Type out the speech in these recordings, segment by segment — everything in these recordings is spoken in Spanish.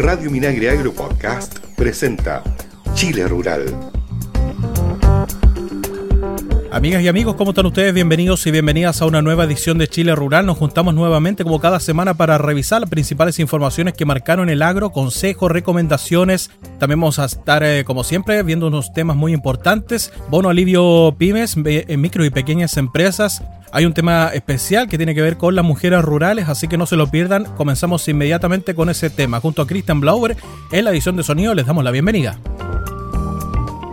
Radio Minagre Agro Podcast presenta Chile Rural. Amigas y amigos, ¿cómo están ustedes? Bienvenidos y bienvenidas a una nueva edición de Chile Rural. Nos juntamos nuevamente como cada semana para revisar las principales informaciones que marcaron el agro, consejos, recomendaciones. También vamos a estar, eh, como siempre, viendo unos temas muy importantes. Bono alivio pymes, en micro y pequeñas empresas. Hay un tema especial que tiene que ver con las mujeres rurales, así que no se lo pierdan. Comenzamos inmediatamente con ese tema. Junto a Christian Blauer, en la edición de sonido, les damos la bienvenida.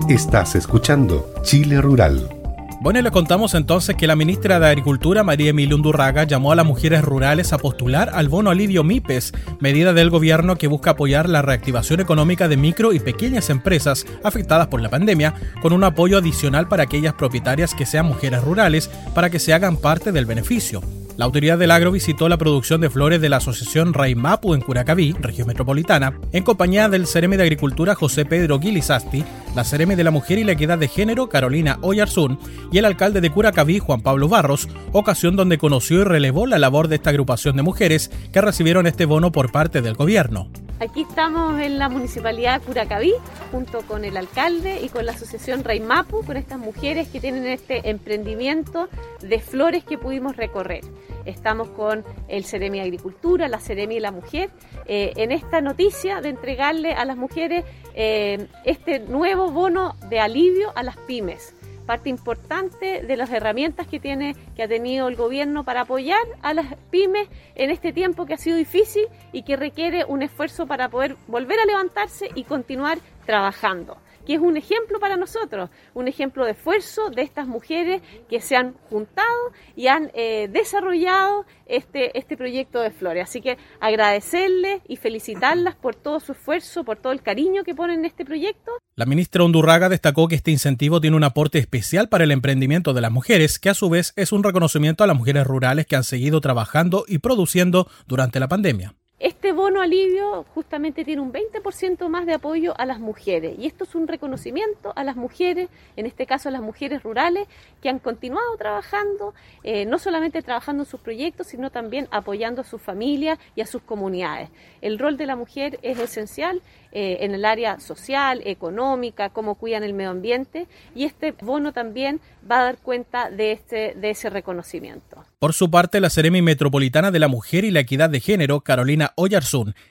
Estás escuchando Chile Rural bueno, les contamos entonces que la ministra de Agricultura, María Emilia Undurraga, llamó a las mujeres rurales a postular al bono alivio MIPES, medida del gobierno que busca apoyar la reactivación económica de micro y pequeñas empresas afectadas por la pandemia, con un apoyo adicional para aquellas propietarias que sean mujeres rurales para que se hagan parte del beneficio. La autoridad del agro visitó la producción de flores de la asociación Raimapu en Curacaví, región metropolitana, en compañía del Cereme de Agricultura José Pedro Guilizasti, la Cereme de la Mujer y la Equidad de Género Carolina Oyarzún y el alcalde de Curacaví Juan Pablo Barros, ocasión donde conoció y relevó la labor de esta agrupación de mujeres que recibieron este bono por parte del gobierno. Aquí estamos en la municipalidad de Curacaví, junto con el alcalde y con la asociación Raimapu, con estas mujeres que tienen este emprendimiento de flores que pudimos recorrer. Estamos con el Ceremi Agricultura, la Ceremi de la Mujer, eh, en esta noticia de entregarle a las mujeres eh, este nuevo bono de alivio a las pymes parte importante de las herramientas que tiene que ha tenido el gobierno para apoyar a las pymes en este tiempo que ha sido difícil y que requiere un esfuerzo para poder volver a levantarse y continuar trabajando que es un ejemplo para nosotros, un ejemplo de esfuerzo de estas mujeres que se han juntado y han eh, desarrollado este, este proyecto de flores. Así que agradecerles y felicitarlas por todo su esfuerzo, por todo el cariño que ponen en este proyecto. La ministra Hondurraga destacó que este incentivo tiene un aporte especial para el emprendimiento de las mujeres, que a su vez es un reconocimiento a las mujeres rurales que han seguido trabajando y produciendo durante la pandemia. Este bono alivio justamente tiene un 20% más de apoyo a las mujeres y esto es un reconocimiento a las mujeres, en este caso a las mujeres rurales, que han continuado trabajando, eh, no solamente trabajando en sus proyectos, sino también apoyando a sus familias y a sus comunidades. El rol de la mujer es esencial eh, en el área social, económica, cómo cuidan el medio ambiente y este bono también va a dar cuenta de, este, de ese reconocimiento. Por su parte, la Seremi Metropolitana de la Mujer y la Equidad de Género, Carolina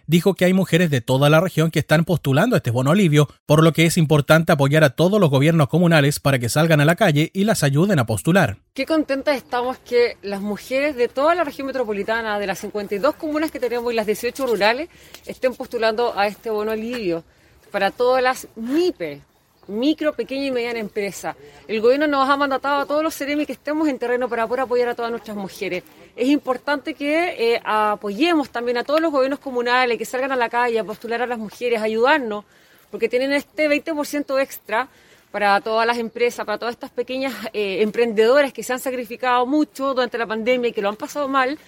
Dijo que hay mujeres de toda la región que están postulando este bono alivio, por lo que es importante apoyar a todos los gobiernos comunales para que salgan a la calle y las ayuden a postular. Qué contentas estamos que las mujeres de toda la región metropolitana, de las 52 comunas que tenemos y las 18 rurales, estén postulando a este bono alivio para todas las MIPE, micro, pequeña y mediana empresa. El gobierno nos ha mandatado a todos los CEREMI que estemos en terreno para poder apoyar a todas nuestras mujeres. Es importante que eh, apoyemos también a todos los gobiernos comunales, que salgan a la calle a postular a las mujeres, ayudarnos, porque tienen este 20% extra para todas las empresas, para todas estas pequeñas eh, emprendedoras que se han sacrificado mucho durante la pandemia y que lo han pasado mal,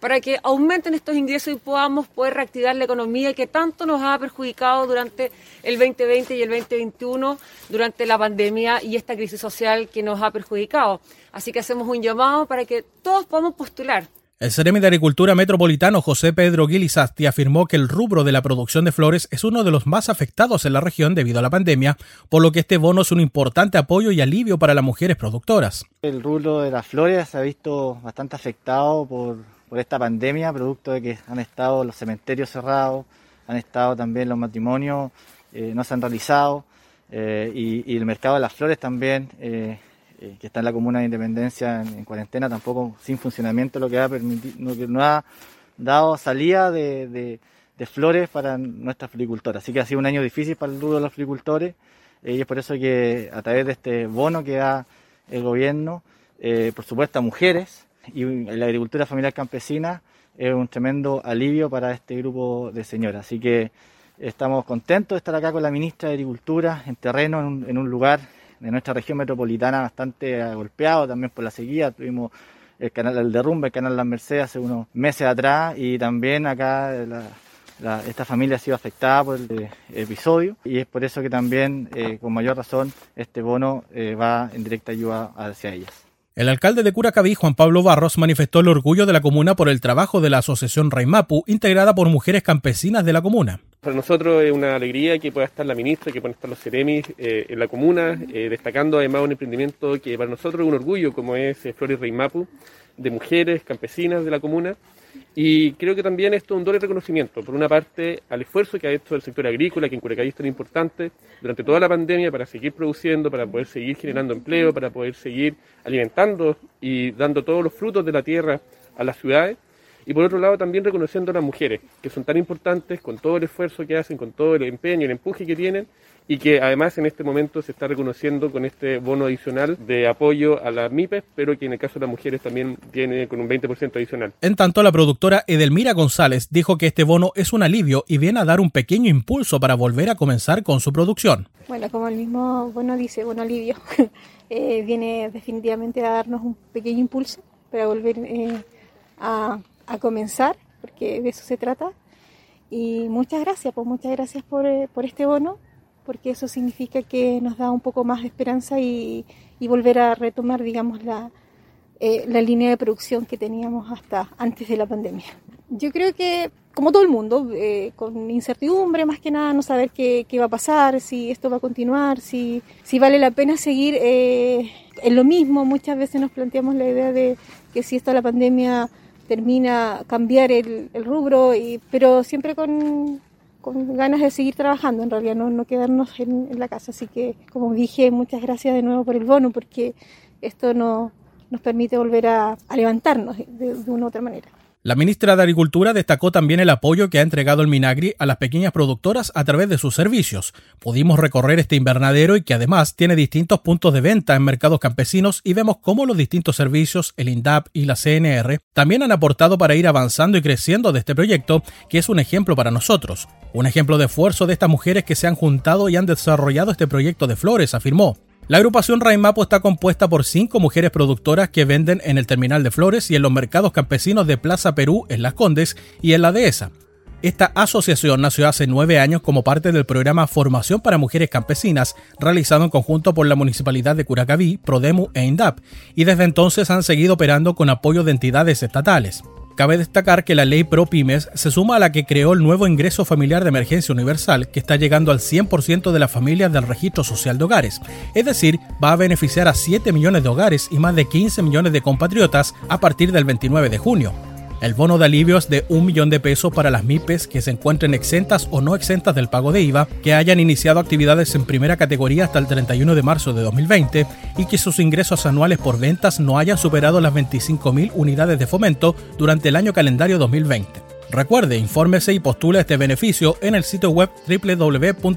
para que aumenten estos ingresos y podamos poder reactivar la economía que tanto nos ha perjudicado durante el 2020 y el 2021, durante la pandemia y esta crisis social que nos ha perjudicado. Así que hacemos un llamado para que todos podamos postular. El Ceremi de Agricultura Metropolitano José Pedro Guilizasti afirmó que el rubro de la producción de flores es uno de los más afectados en la región debido a la pandemia, por lo que este bono es un importante apoyo y alivio para las mujeres productoras. El rubro de las flores se ha visto bastante afectado por por esta pandemia, producto de que han estado los cementerios cerrados, han estado también los matrimonios, eh, no se han realizado, eh, y, el mercado de las flores también, eh, que está en la comuna de Independencia en, cuarentena, tampoco sin funcionamiento, lo que ha, permitido, no ha dado salida de, flores para nuestras floricultoras. Así que ha sido un año difícil para el rubro de los floricultores, y es por eso que a través de este bono que da el gobierno, por supuesto a mujeres, y la agricultura familiar campesina es un tremendo alivio para este grupo de señoras. Así que estamos contentos de estar acá con la ministra de Agricultura en terreno, en un, lugar de nuestra región metropolitana bastante golpeado también por la sequía. Tuvimos el canal del derrumbe, el canal Las Mercedes hace unos meses atrás y también acá esta familia ha sido afectada por el episodio y es por eso que también eh, con mayor razón este bono eh, va en directa ayuda hacia ellas. El alcalde de Curacaví, Juan Pablo Barros, manifestó el orgullo de la comuna por el trabajo de la asociación Raimapu, integrada por mujeres campesinas de la comuna. Para nosotros es una alegría que pueda estar la ministra, que puedan estar los Ceremis eh, en la comuna, eh, destacando además un emprendimiento que para nosotros es un orgullo, como es eh, Flores Mapu, de mujeres campesinas de la comuna. Y creo que también esto es un doble reconocimiento, por una parte, al esfuerzo que ha hecho el sector agrícola, que en Curacaví es tan importante, durante toda la pandemia para seguir produciendo, para poder seguir generando empleo, para poder seguir alimentando y dando todos los frutos de la tierra a las ciudades y por otro lado también reconociendo a las mujeres, que son tan importantes con todo el esfuerzo que hacen, con todo el empeño, el empuje que tienen y que además en este momento se está reconociendo con este bono adicional de apoyo a las MIPES, pero que en el caso de las mujeres también tiene con un 20% adicional. En tanto, la productora Edelmira González dijo que este bono es un alivio y viene a dar un pequeño impulso para volver a comenzar con su producción. Bueno, como el mismo bono dice, bono alivio, eh, viene definitivamente a darnos un pequeño impulso para volver eh, a a comenzar, porque de eso se trata. Y muchas gracias, pues muchas gracias por, eh, por este bono, porque eso significa que nos da un poco más de esperanza y, y volver a retomar, digamos, la, eh, la línea de producción que teníamos hasta antes de la pandemia. Yo creo que, como todo el mundo, eh, con incertidumbre, más que nada, no saber qué, qué, va a pasar, si esto va a continuar, si, si vale la pena seguir en lo mismo. Muchas veces nos planteamos la idea de que si esto la pandemia termina cambiar el, el rubro, y, pero siempre con, ganas de seguir trabajando, en realidad no, no quedarnos en, la casa. Así que, como dije, muchas gracias de nuevo por el bono, porque esto no, nos permite volver a, a levantarnos de, de una u otra manera. La ministra de Agricultura destacó también el apoyo que ha entregado el Minagri a las pequeñas productoras a través de sus servicios. Pudimos recorrer este invernadero y que además tiene distintos puntos de venta en mercados campesinos y vemos cómo los distintos servicios, el INDAP y la CNR, también han aportado para ir avanzando y creciendo de este proyecto, que es un ejemplo para nosotros. Un ejemplo de esfuerzo de estas mujeres que se han juntado y han desarrollado este proyecto de flores, afirmó. La agrupación Raimapo está compuesta por cinco mujeres productoras que venden en el terminal de flores y en los mercados campesinos de Plaza Perú en Las Condes y en la Dehesa. Esta asociación nació hace nueve años como parte del programa Formación para Mujeres Campesinas, realizado en conjunto por la Municipalidad de Curacaví, Prodemu e INDAP, y desde entonces han seguido operando con apoyo de entidades estatales. Cabe destacar que la ley Pro Pymes se suma a la que creó el nuevo ingreso familiar de emergencia universal, que está llegando al 100% de las familias del registro social de hogares. Es decir, va a beneficiar a 7 millones de hogares y más de 15 millones de compatriotas a partir del 29 de junio. El bono de alivio es de un millón de pesos para las MIPES que se encuentren exentas o no exentas del pago de IVA, que hayan iniciado actividades en primera categoría hasta el 31 de marzo de 2020 y que sus ingresos anuales por ventas no hayan superado las 25.000 unidades de fomento durante el año calendario 2020. Recuerde, infórmese y postule este beneficio en el sitio web www.sii.cl.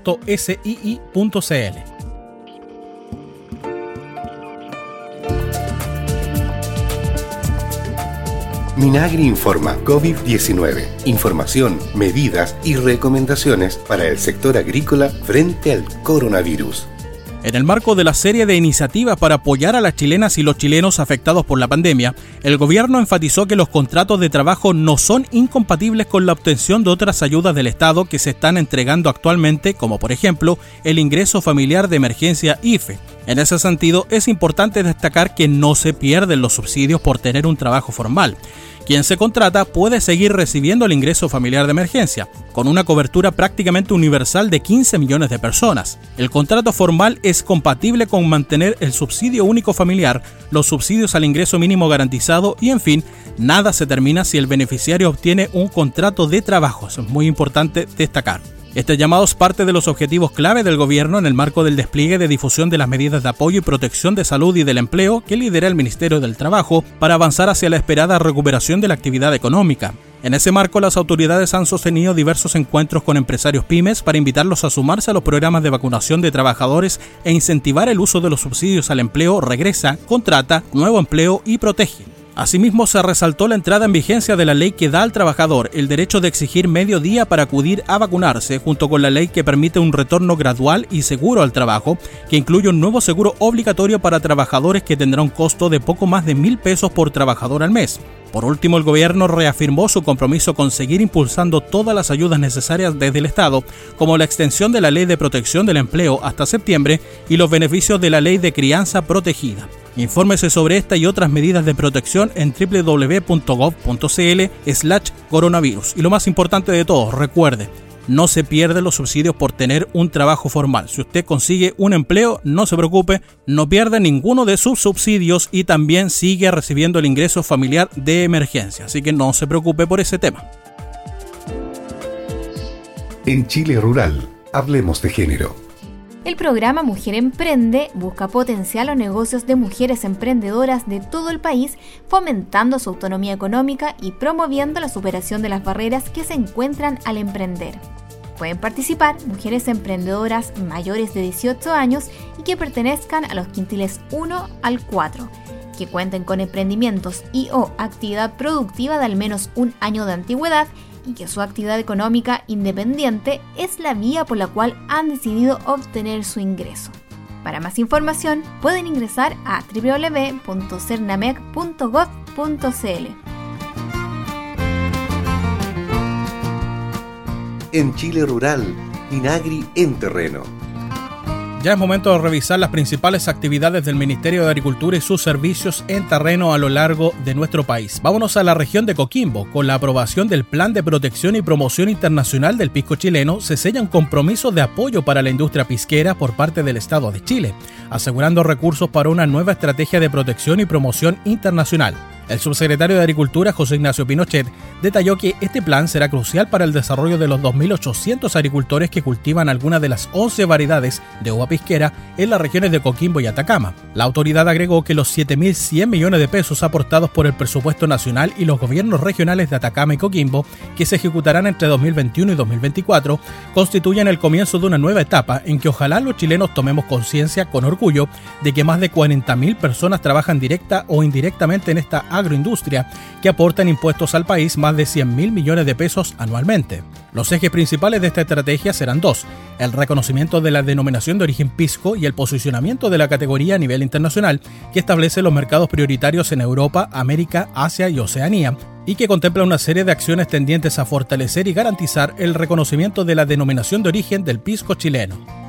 Minagri informa COVID-19. Información, medidas y recomendaciones para el sector agrícola frente al coronavirus. En el marco de la serie de iniciativas para apoyar a las chilenas y los chilenos afectados por la pandemia, el gobierno enfatizó que los contratos de trabajo no son incompatibles con la obtención de otras ayudas del Estado que se están entregando actualmente, como por ejemplo el ingreso familiar de emergencia IFE. En ese sentido, es importante destacar que no se pierden los subsidios por tener un trabajo formal. Quien se contrata puede seguir recibiendo el ingreso familiar de emergencia, con una cobertura prácticamente universal de 15 millones de personas. El contrato formal es compatible con mantener el subsidio único familiar, los subsidios al ingreso mínimo garantizado y, en fin, nada se termina si el beneficiario obtiene un contrato de trabajo. Es muy importante destacar. Este llamado es parte de los objetivos clave del gobierno en el marco del despliegue de difusión de las medidas de apoyo y protección de salud y del empleo que lidera el Ministerio del Trabajo para avanzar hacia la esperada recuperación de la actividad económica. En ese marco, las autoridades han sostenido diversos encuentros con empresarios pymes para invitarlos a sumarse a los programas de vacunación de trabajadores e incentivar el uso de los subsidios al empleo Regresa, Contrata, Nuevo Empleo y Protege. Asimismo, se resaltó la entrada en vigencia de la ley que da al trabajador el derecho de exigir medio día para acudir a vacunarse, junto con la ley que permite un retorno gradual y seguro al trabajo, que incluye un nuevo seguro obligatorio para trabajadores que tendrá un costo de poco más de mil pesos por trabajador al mes. Por último, el gobierno reafirmó su compromiso con seguir impulsando todas las ayudas necesarias desde el Estado, como la extensión de la Ley de Protección del Empleo hasta septiembre y los beneficios de la Ley de Crianza Protegida. Infórmese sobre esta y otras medidas de protección en www.gov.cl slash coronavirus. Y lo más importante de todo, recuerde, no se pierden los subsidios por tener un trabajo formal. Si usted consigue un empleo, no se preocupe, no pierde ninguno de sus subsidios y también sigue recibiendo el ingreso familiar de emergencia. Así que no se preocupe por ese tema. En Chile Rural, hablemos de género. El programa Mujer Emprende busca potenciar los negocios de mujeres emprendedoras de todo el país, fomentando su autonomía económica y promoviendo la superación de las barreras que se encuentran al emprender. Pueden participar mujeres emprendedoras mayores de 18 años y que pertenezcan a los quintiles 1 al 4, que cuenten con emprendimientos y o actividad productiva de al menos un año de antigüedad y que su actividad económica independiente es la vía por la cual han decidido obtener su ingreso. Para más información pueden ingresar a www.cernamec.gov.cl. En Chile Rural, Minagri en terreno ya es momento de revisar las principales actividades del Ministerio de Agricultura y sus servicios en terreno a lo largo de nuestro país. Vámonos a la región de Coquimbo. Con la aprobación del Plan de Protección y Promoción Internacional del Pisco Chileno, se sella un compromiso de apoyo para la industria pisquera por parte del Estado de Chile, asegurando recursos para una nueva estrategia de protección y promoción internacional. El subsecretario de Agricultura, José Ignacio Pinochet, detalló que este plan será crucial para el desarrollo de los 2.800 agricultores que cultivan algunas de las 11 variedades de uva pisquera en las regiones de Coquimbo y Atacama. La autoridad agregó que los 7.100 millones de pesos aportados por el presupuesto nacional y los gobiernos regionales de Atacama y Coquimbo, que se ejecutarán entre 2021 y 2024, constituyen el comienzo de una nueva etapa en que ojalá los chilenos tomemos conciencia con orgullo de que más de 40.000 personas trabajan directa o indirectamente en esta agroindustria que aportan impuestos al país más de 100 mil millones de pesos anualmente. Los ejes principales de esta estrategia serán dos, el reconocimiento de la denominación de origen pisco y el posicionamiento de la categoría a nivel internacional que establece los mercados prioritarios en Europa, América, Asia y Oceanía, y que contempla una serie de acciones tendientes a fortalecer y garantizar el reconocimiento de la denominación de origen del pisco chileno.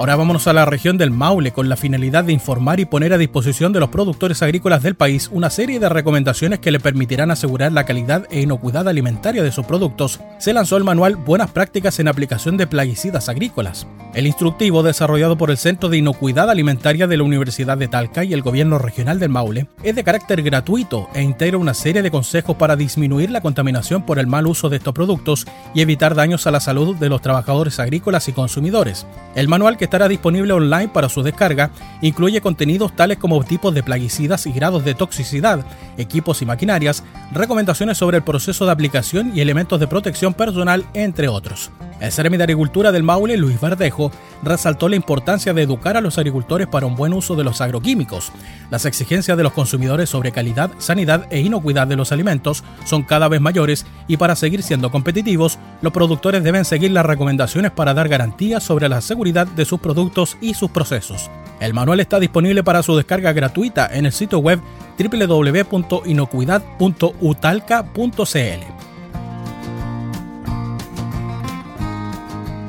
Ahora vámonos a la región del Maule con la finalidad de informar y poner a disposición de los productores agrícolas del país una serie de recomendaciones que le permitirán asegurar la calidad e inocuidad alimentaria de sus productos. Se lanzó el manual Buenas prácticas en aplicación de plaguicidas agrícolas. El instructivo, desarrollado por el Centro de Inocuidad Alimentaria de la Universidad de Talca y el Gobierno Regional del Maule, es de carácter gratuito e integra una serie de consejos para disminuir la contaminación por el mal uso de estos productos y evitar daños a la salud de los trabajadores agrícolas y consumidores. El manual, que estará disponible online para su descarga, incluye contenidos tales como tipos de plaguicidas y grados de toxicidad, equipos y maquinarias, recomendaciones sobre el proceso de aplicación y elementos de protección personal, entre otros. El Ceremi de Agricultura del Maule, Luis Verdejo, resaltó la importancia de educar a los agricultores para un buen uso de los agroquímicos. Las exigencias de los consumidores sobre calidad, sanidad e inocuidad de los alimentos son cada vez mayores y para seguir siendo competitivos, los productores deben seguir las recomendaciones para dar garantías sobre la seguridad de sus productos y sus procesos. El manual está disponible para su descarga gratuita en el sitio web www.inocuidad.utalca.cl.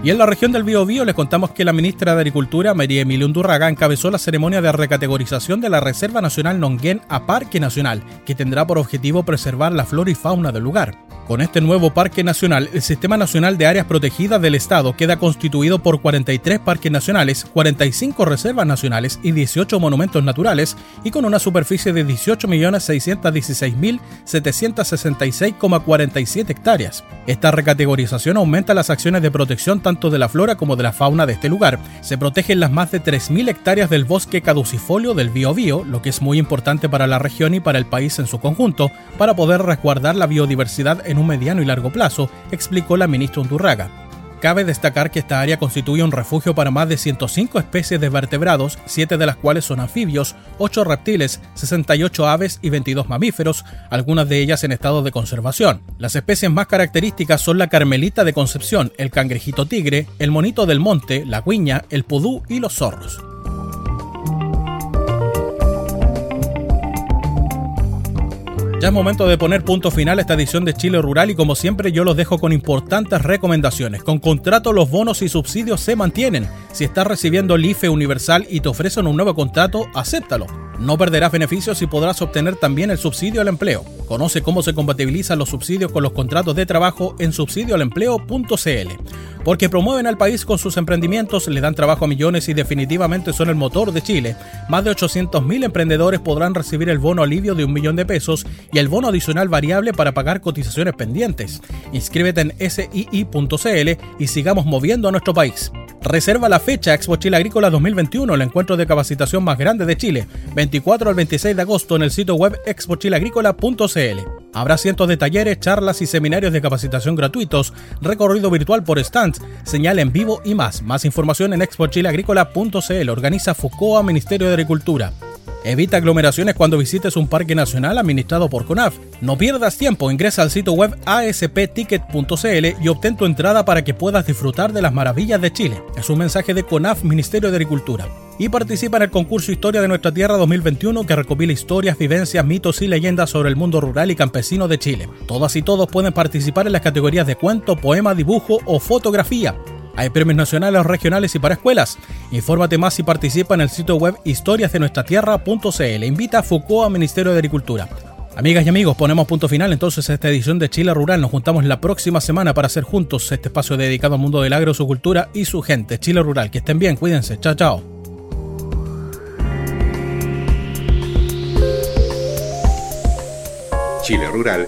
Y en la región del Biobío les contamos que la ministra de Agricultura, María Emilia Undurraga, encabezó la ceremonia de recategorización de la Reserva Nacional Nonguén a Parque Nacional, que tendrá por objetivo preservar la flora y fauna del lugar. Con este nuevo parque nacional, el Sistema Nacional de Áreas Protegidas del Estado queda constituido por 43 parques nacionales, 45 reservas nacionales y 18 monumentos naturales, y con una superficie de 18.616.766,47 hectáreas. Esta recategorización aumenta las acciones de protección tanto de la flora como de la fauna de este lugar. Se protegen las más de 3.000 hectáreas del bosque caducifolio del Biobío, lo que es muy importante para la región y para el país en su conjunto, para poder resguardar la biodiversidad en un mediano y largo plazo, explicó la ministra Undurraga. Cabe destacar que esta área constituye un refugio para más de 105 especies de vertebrados, 7 de las cuales son anfibios, 8 reptiles, 68 aves y 22 mamíferos, algunas de ellas en estado de conservación. Las especies más características son la carmelita de Concepción, el cangrejito tigre, el monito del monte, la guiña, el pudú y los zorros. Ya es momento de poner punto final a esta edición de Chile Rural y como siempre yo los dejo con importantes recomendaciones. Con contrato los bonos y subsidios se mantienen. Si estás recibiendo el IFE universal y te ofrecen un nuevo contrato, acéptalo. No perderás beneficios y podrás obtener también el subsidio al empleo. Conoce cómo se compatibilizan los subsidios con los contratos de trabajo en subsidioalempleo.cl. Porque promueven al país con sus emprendimientos, le dan trabajo a millones y definitivamente son el motor de Chile. Más de 800.000 emprendedores podrán recibir el bono alivio de un millón de pesos y el bono adicional variable para pagar cotizaciones pendientes. Inscríbete en sii.cl y sigamos moviendo a nuestro país. Reserva la fecha Expo Chile Agrícola 2021, el encuentro de capacitación más grande de Chile, 24 al 26 de agosto en el sitio web expochileagrícola.cl. Habrá cientos de talleres, charlas y seminarios de capacitación gratuitos, recorrido virtual por stands, señal en vivo y más. Más información en expochileagrícola.cl. Organiza FUCOA Ministerio de Agricultura. Evita aglomeraciones cuando visites un parque nacional administrado por CONAF. No pierdas tiempo, ingresa al sitio web aspticket.cl y obtén tu entrada para que puedas disfrutar de las maravillas de Chile. Es un mensaje de CONAF, Ministerio de Agricultura. Y participa en el concurso Historia de nuestra Tierra 2021 que recopila historias, vivencias, mitos y leyendas sobre el mundo rural y campesino de Chile. Todas y todos pueden participar en las categorías de cuento, poema, dibujo o fotografía. Hay premios nacionales, regionales y para escuelas. Infórmate más y participa en el sitio web historiasdenuestratierra.cl. Invita a Foucault a Ministerio de Agricultura. Amigas y amigos, ponemos punto final entonces a esta edición de Chile Rural. Nos juntamos la próxima semana para hacer juntos este espacio dedicado al mundo del agro, su cultura y su gente. Chile Rural, que estén bien, cuídense. Chao, chao. Chile Rural